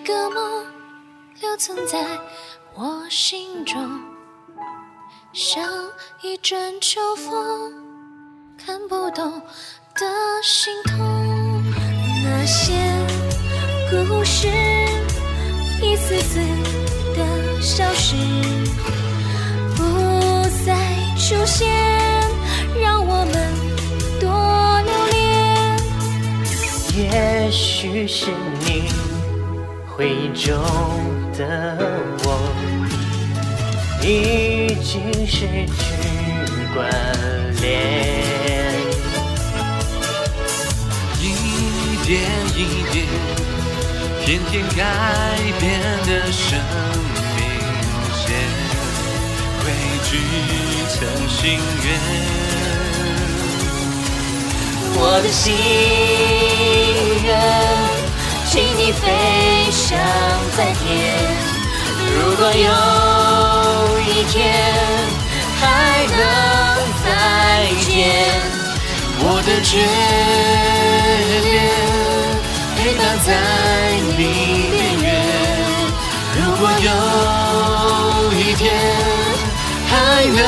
一个梦留存在我心中，像一阵秋风，看不懂的心痛。那些故事一次次的消失，不再出现，让我们多留恋。也许是你回忆中的我，已经失去关联。一点一点，天天改变的生命线，汇聚成心愿。我的心愿，请你飞翔在天。如果有一天还能再见，我的眷恋陪伴在你边缘。如果有一天还能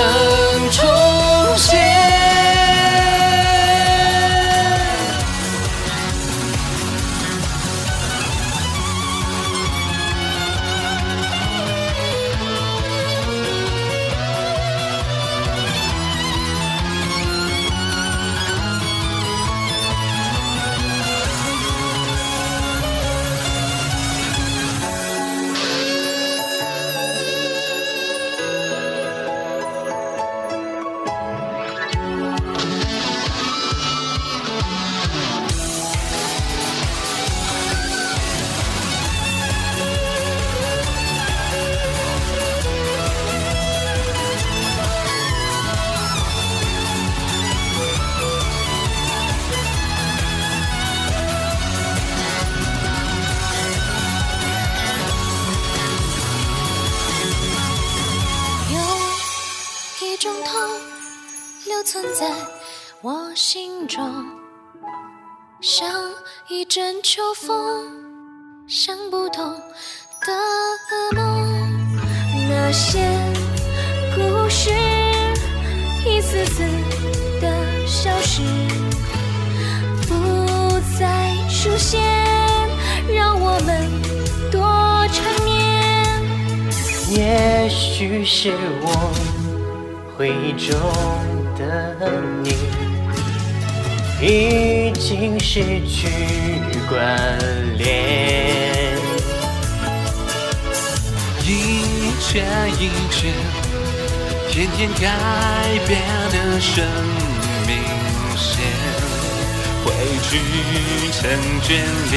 留存在我心中，像一阵秋风，想不通的梦。那些故事一次次的消失，不再出现，让我们多缠绵。也许是我回忆中的你，已经失去关联。一圈一圈，天天改变的生命线，汇聚成眷恋。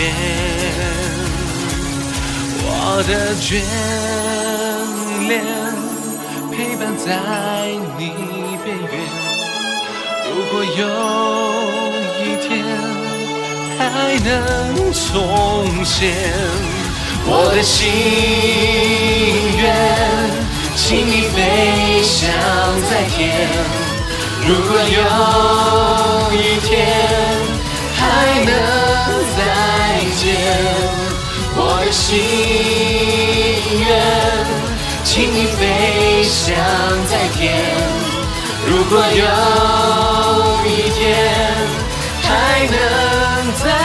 我的眷恋陪伴在你边缘。如果有一天还能重现。我的心愿，请你飞翔在天。如果有一天还能再见，我的心愿，请你飞翔在天。如果有一天还能在。